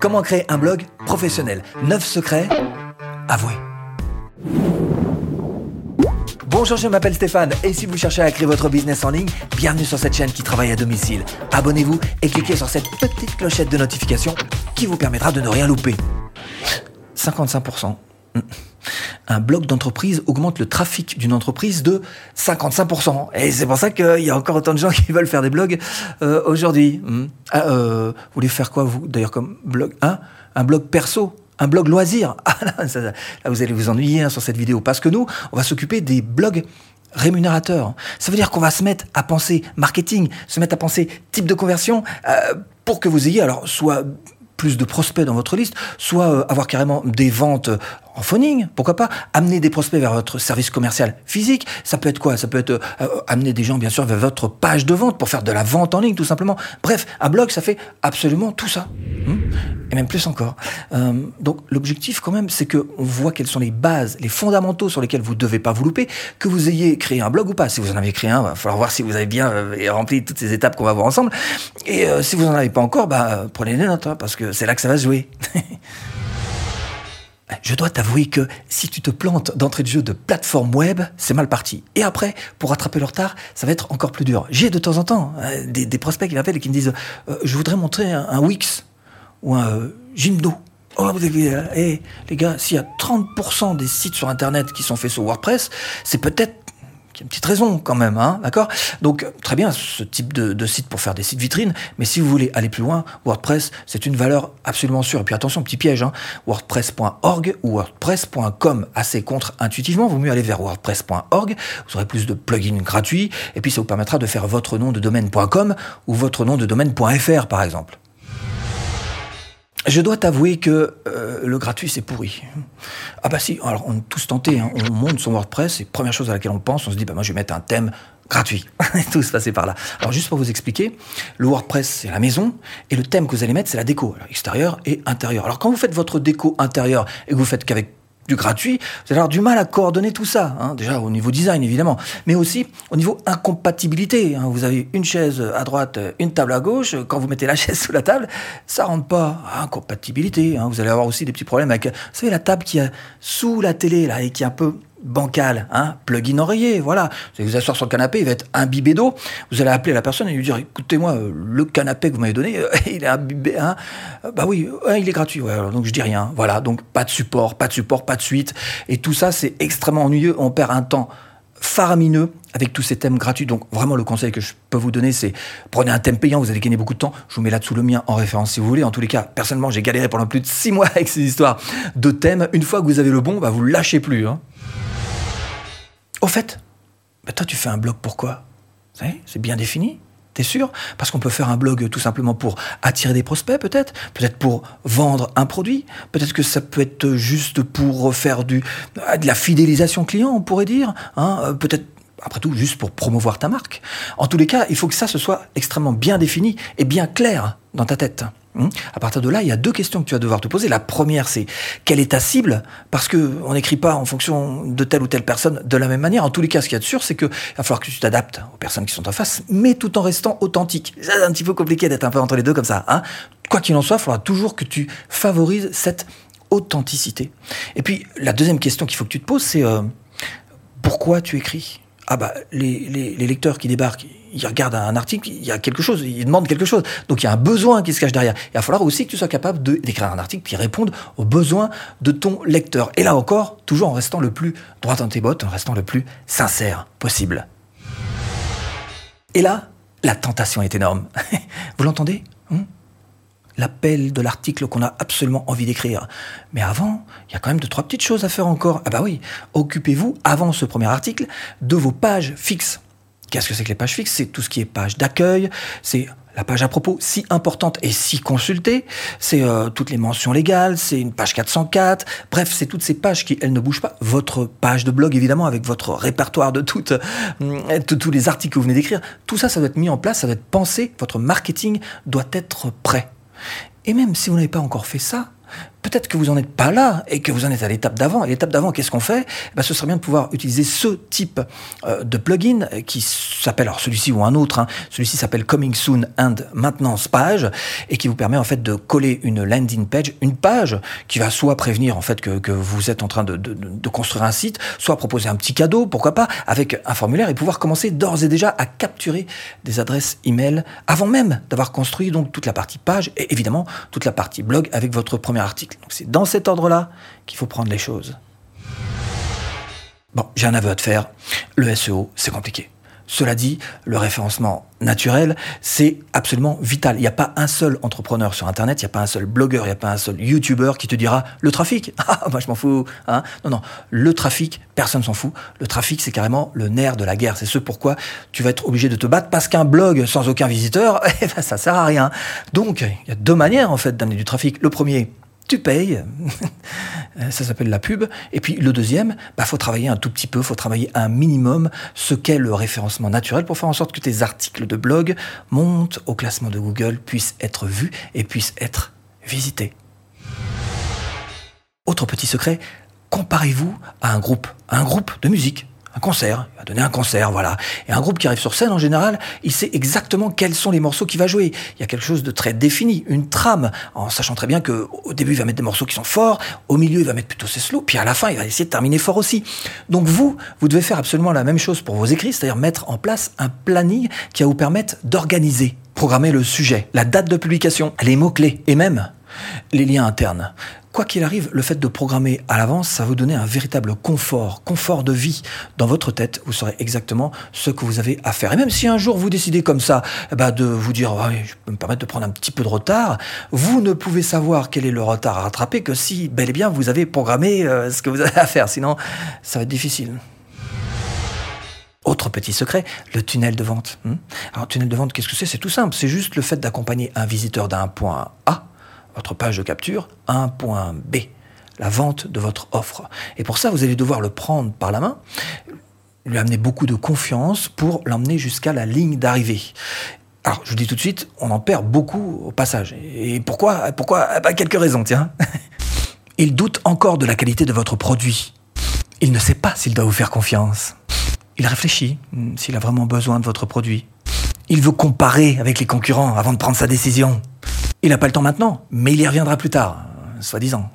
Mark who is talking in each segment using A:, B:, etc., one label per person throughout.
A: Comment créer un blog professionnel? 9 secrets avoués. Bonjour, je m'appelle Stéphane et si vous cherchez à créer votre business en ligne, bienvenue sur cette chaîne qui travaille à domicile. Abonnez-vous et cliquez sur cette petite clochette de notification qui vous permettra de ne rien louper. 55% un blog d'entreprise augmente le trafic d'une entreprise de 55%. Et c'est pour ça qu'il y a encore autant de gens qui veulent faire des blogs euh, aujourd'hui. Hmm. Ah, euh, vous voulez faire quoi, vous, d'ailleurs, comme blog hein? Un blog perso? Un blog loisir? Ah, là, vous allez vous ennuyer hein, sur cette vidéo. Parce que nous, on va s'occuper des blogs rémunérateurs. Ça veut dire qu'on va se mettre à penser marketing, se mettre à penser type de conversion euh, pour que vous ayez alors soit plus de prospects dans votre liste, soit euh, avoir carrément des ventes en phoning, pourquoi pas amener des prospects vers votre service commercial physique. Ça peut être quoi? Ça peut être euh, amener des gens bien sûr vers votre page de vente pour faire de la vente en ligne tout simplement. Bref, un blog ça fait absolument tout ça. Hmm? Et même plus encore. Euh, donc l'objectif quand même, c'est qu'on voit quelles sont les bases, les fondamentaux sur lesquels vous ne devez pas vous louper, que vous ayez créé un blog ou pas. Si vous en avez créé un, il va falloir voir si vous avez bien euh, rempli toutes ces étapes qu'on va voir ensemble. Et euh, si vous n'en avez pas encore, bah, prenez des notes, hein, parce que c'est là que ça va se jouer. Je dois t'avouer que si tu te plantes d'entrée de jeu de plateforme web, c'est mal parti. Et après, pour rattraper le retard, ça va être encore plus dur. J'ai de temps en temps des, prospects qui m'appellent et qui me disent Je voudrais montrer un Wix ou un euh, Jimdo. Oh, vous avez, eh, les gars, s'il y a 30% des sites sur Internet qui sont faits sur WordPress, c'est peut-être une petite raison quand même, hein, d'accord? Donc, très bien, ce type de, site pour faire des sites vitrines, mais si vous voulez aller plus loin, WordPress, c'est une valeur absolument sûre. Et puis attention, petit piège, hein, WordPress.org ou WordPress.com, assez contre-intuitivement, vaut mieux aller vers WordPress.org, vous aurez plus de plugins gratuits, et puis ça vous permettra de faire votre nom de domaine.com ou votre nom de domaine.fr, par exemple. Je dois t'avouer que euh, le gratuit, c'est pourri. Ah bah si, alors on est tous tentés, hein. on monte son WordPress, et première chose à laquelle on pense, on se dit, bah moi je vais mettre un thème gratuit. Est tous passés par là. Alors juste pour vous expliquer, le WordPress, c'est la maison, et le thème que vous allez mettre, c'est la déco, extérieur et intérieur. Alors quand vous faites votre déco intérieure et que vous faites qu'avec du gratuit, vous allez avoir du mal à coordonner tout ça. Hein. déjà au niveau design évidemment, mais aussi au niveau incompatibilité. Hein. Vous avez une chaise à droite, une table à gauche. Quand vous mettez la chaise sous la table, ça rentre pas. Incompatibilité. Hein. Vous allez avoir aussi des petits problèmes avec, vous savez, la table qui est sous la télé là et qui est un peu bancal, hein, plug-in oreiller, voilà. Vous allez vous asseoir sur le canapé, il va être imbibé d'eau. Vous allez appeler la personne et lui dire, écoutez-moi, euh, le canapé que vous m'avez donné, euh, il est imbibé, hein. Euh, bah oui, il est gratuit, ouais, donc je dis rien. Voilà, donc pas de support, pas de support, pas de suite. Et tout ça, c'est extrêmement ennuyeux. On perd un temps faramineux avec tous ces thèmes gratuits. Donc vraiment le conseil que je peux vous donner, c'est prenez un thème payant, vous allez gagner beaucoup de temps. Je vous mets là-dessous le mien en référence si vous voulez. En tous les cas, personnellement, j'ai galéré pendant plus de six mois avec ces histoires de thèmes. Une fois que vous avez le bon, bah, vous lâchez plus. Hein. Au fait, toi tu fais un blog pourquoi C'est bien défini T'es sûr? Parce qu'on peut faire un blog tout simplement pour attirer des prospects, peut-être Peut-être pour vendre un produit Peut-être que ça peut être juste pour faire du, de la fidélisation client, on pourrait dire hein euh, Peut-être après tout, juste pour promouvoir ta marque. En tous les cas, il faut que ça se soit extrêmement bien défini et bien clair dans ta tête. Hmm? À partir de là, il y a deux questions que tu vas devoir te poser. La première, c'est quelle est ta cible? Parce que on n'écrit pas en fonction de telle ou telle personne de la même manière. En tous les cas, ce qu'il y a de sûr, c'est qu'il va falloir que tu t'adaptes aux personnes qui sont en face, mais tout en restant authentique. C'est un petit peu compliqué d'être un peu entre les deux comme ça. Hein Quoi qu'il en soit, il faudra toujours que tu favorises cette authenticité. Et puis, la deuxième question qu'il faut que tu te poses, c'est euh, pourquoi tu écris? Ah bah les, lecteurs qui débarquent, ils regardent un article, il y a quelque chose, ils demandent quelque chose. Donc il y a un besoin qui se cache derrière. Il va falloir aussi que tu sois capable d'écrire un article qui réponde aux besoins de ton lecteur. Et là encore, toujours en restant le plus droit dans tes bottes, en restant le plus sincère possible. Et là, la tentation est énorme. Vous l'entendez? Hein l'appel de l'article qu'on a absolument envie d'écrire. Mais avant, il y a quand même deux, trois petites choses à faire encore. Ah bah oui, occupez-vous, avant ce premier article, de vos pages fixes. Qu'est-ce que c'est que les pages fixes? C'est tout ce qui est page d'accueil, c'est la page à propos si importante et si consultée, c'est euh, toutes les mentions légales, c'est une page 404, bref, c'est toutes ces pages qui, elles, ne bougent pas. Votre page de blog, évidemment, avec votre répertoire de toutes, euh, tous les articles que vous venez d'écrire, tout ça, ça doit être mis en place, ça doit être pensé, votre marketing doit être prêt. Et même si vous n'avez pas encore fait ça, Peut-être que vous n'en êtes pas là et que vous en êtes à l'étape d'avant. Et l'étape d'avant, qu'est-ce qu'on fait? Eh ben, Ce serait bien de pouvoir utiliser ce type euh, de plugin qui s'appelle, alors celui-ci ou un autre, hein. celui-ci s'appelle Coming Soon and Maintenance Page et qui vous permet en fait de coller une landing page, une page qui va soit prévenir en fait que, vous êtes en train de, de, construire un site, soit proposer un petit cadeau, pourquoi pas, avec un formulaire et pouvoir commencer d'ores et déjà à capturer des adresses email avant même d'avoir construit donc toute la partie page et évidemment toute la partie blog avec votre article. C'est dans cet ordre-là qu'il faut prendre les choses. Bon, j'ai un aveu à te faire. Le SEO, c'est compliqué. Cela dit, le référencement naturel, c'est absolument vital. Il n'y a pas un seul entrepreneur sur Internet, il n'y a pas un seul blogueur, il n'y a pas un seul YouTuber qui te dira le trafic. Ah, moi je m'en fous. Hein non, non, le trafic, personne s'en fout. Le trafic, c'est carrément le nerf de la guerre. C'est ce pourquoi tu vas être obligé de te battre parce qu'un blog sans aucun visiteur, eh ben, ça sert à rien. Donc, il y a deux manières en fait d'amener du trafic. Le premier, tu payes. ça s'appelle la pub. Et puis le deuxième, bah faut travailler un tout petit peu, faut travailler un minimum ce qu'est le référencement naturel pour faire en sorte que tes articles de blog montent au classement de Google, puissent être vus et puissent être visités. Autre petit secret, comparez-vous à un groupe, à un groupe de musique un concert, il va donner un concert, voilà. Et un groupe qui arrive sur scène, en général, il sait exactement quels sont les morceaux qu'il va jouer. Il y a quelque chose de très défini, une trame, en sachant très bien que au début, il va mettre des morceaux qui sont forts, au milieu, il va mettre plutôt ses slow, puis à la fin, il va essayer de terminer fort aussi. Donc vous, vous devez faire absolument la même chose pour vos écrits, c'est-à-dire mettre en place un planning qui va vous permettre d'organiser, programmer le sujet, la date de publication, les mots-clés, et même les liens internes. Quoi qu'il arrive, le fait de programmer à l'avance, ça vous donner un véritable confort, confort de vie dans votre tête. Vous saurez exactement ce que vous avez à faire. Et même si un jour vous décidez comme ça, eh ben, de vous dire, je peux me permettre de prendre un petit peu de retard, vous ne pouvez savoir quel est le retard à rattraper que si bel et bien vous avez programmé euh, ce que vous avez à faire. Sinon, ça va être difficile. Autre petit secret, le tunnel de vente. Hmm? Alors, tunnel de vente, qu'est-ce que c'est? C'est tout simple. C'est juste le fait d'accompagner un visiteur d'un point A votre page de capture, un point B, la vente de votre offre. Et pour ça, vous allez devoir le prendre par la main, lui amener beaucoup de confiance pour l'emmener jusqu'à la ligne d'arrivée. Alors, je vous dis tout de suite, on en perd beaucoup au passage. Et pourquoi Pourquoi eh ben, Quelques raisons, tiens. Il doute encore de la qualité de votre produit. Il ne sait pas s'il doit vous faire confiance. Il réfléchit hmm, s'il a vraiment besoin de votre produit. Il veut comparer avec les concurrents avant de prendre sa décision. Il n'a pas le temps maintenant, mais il y reviendra plus tard, soi-disant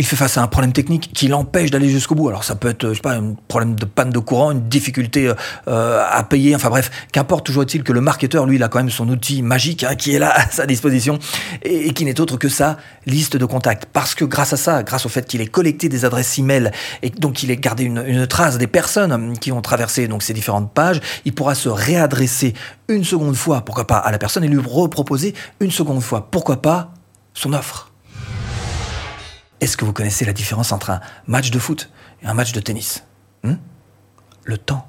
A: il fait face à un problème technique qui l'empêche d'aller jusqu'au bout. Alors ça peut être, je sais pas, un problème de panne de courant, une difficulté euh, à payer, enfin bref, qu'importe, toujours est-il que le marketeur, lui, il a quand même son outil magique hein, qui est là à sa disposition et, qui n'est autre que sa liste de contacts. Parce que grâce à ça, grâce au fait qu'il ait collecté des adresses email et donc qu'il ait gardé une, une trace des personnes qui ont traversé donc ces différentes pages, il pourra se réadresser une seconde fois, pourquoi pas, à la personne et lui reproposer une seconde fois, pourquoi pas, son offre. Est-ce que vous connaissez la différence entre un match de foot et un match de tennis hmm Le temps.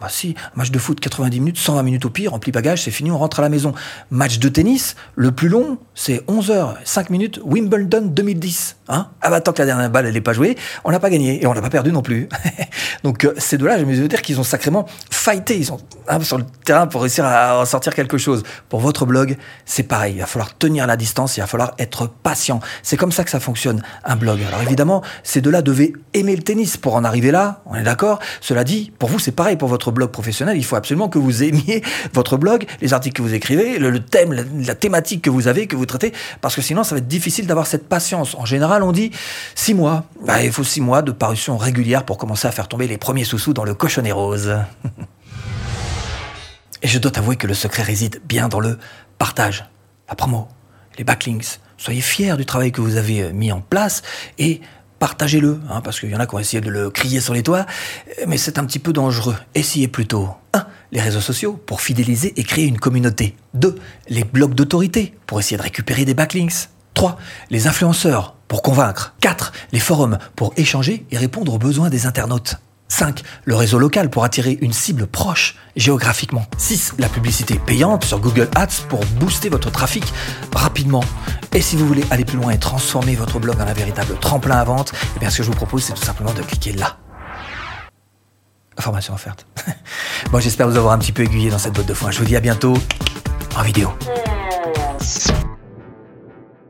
A: Bah si, match de foot 90 minutes, 120 minutes au pire, rempli bagage, c'est fini, on rentre à la maison. Match de tennis, le plus long, c'est 11 heures, 5 minutes, Wimbledon 2010. Hein? Ah bah tant que la dernière balle, elle n'est pas jouée, on n'a pas gagné et on l'a pas perdu non plus. Donc euh, ces deux-là, je me veux dire qu'ils ont sacrément fighté, ils sont hein, sur le terrain pour réussir à sortir quelque chose. Pour votre blog, c'est pareil, il va falloir tenir la distance, il va falloir être patient. C'est comme ça que ça fonctionne, un blog. Alors évidemment, ces deux-là devaient aimer le tennis pour en arriver là, on est d'accord Cela dit, pour vous, c'est pareil pour votre blog professionnel, il faut absolument que vous aimiez votre blog, les articles que vous écrivez, le, thème, la, thématique que vous avez, que vous traitez, parce que sinon ça va être difficile d'avoir cette patience. En général, on dit six mois. Bah, il faut six mois de parution régulière pour commencer à faire tomber les premiers sous-sous dans le cochonnet rose. Et je dois t'avouer que le secret réside bien dans le partage, la promo, les backlinks. Soyez fiers du travail que vous avez euh, mis en place et partagez-le, hein, parce qu'il y en a qui ont essayé de le crier sur les toits, mais c'est un petit peu dangereux. Essayez plutôt 1. Les réseaux sociaux pour fidéliser et créer une communauté. 2. Les blogs d'autorité pour essayer de récupérer des backlinks. 3. Les influenceurs pour convaincre. 4. Les forums pour échanger et répondre aux besoins des internautes. 5. Le réseau local pour attirer une cible proche géographiquement. 6. La publicité payante sur Google Ads pour booster votre trafic rapidement. Et si vous voulez aller plus loin et transformer votre blog en un véritable tremplin à vente, eh bien ce que je vous propose, c'est tout simplement de cliquer là. Formation offerte. bon, j'espère vous avoir un petit peu aiguillé dans cette botte de foin. Je vous dis à bientôt en vidéo.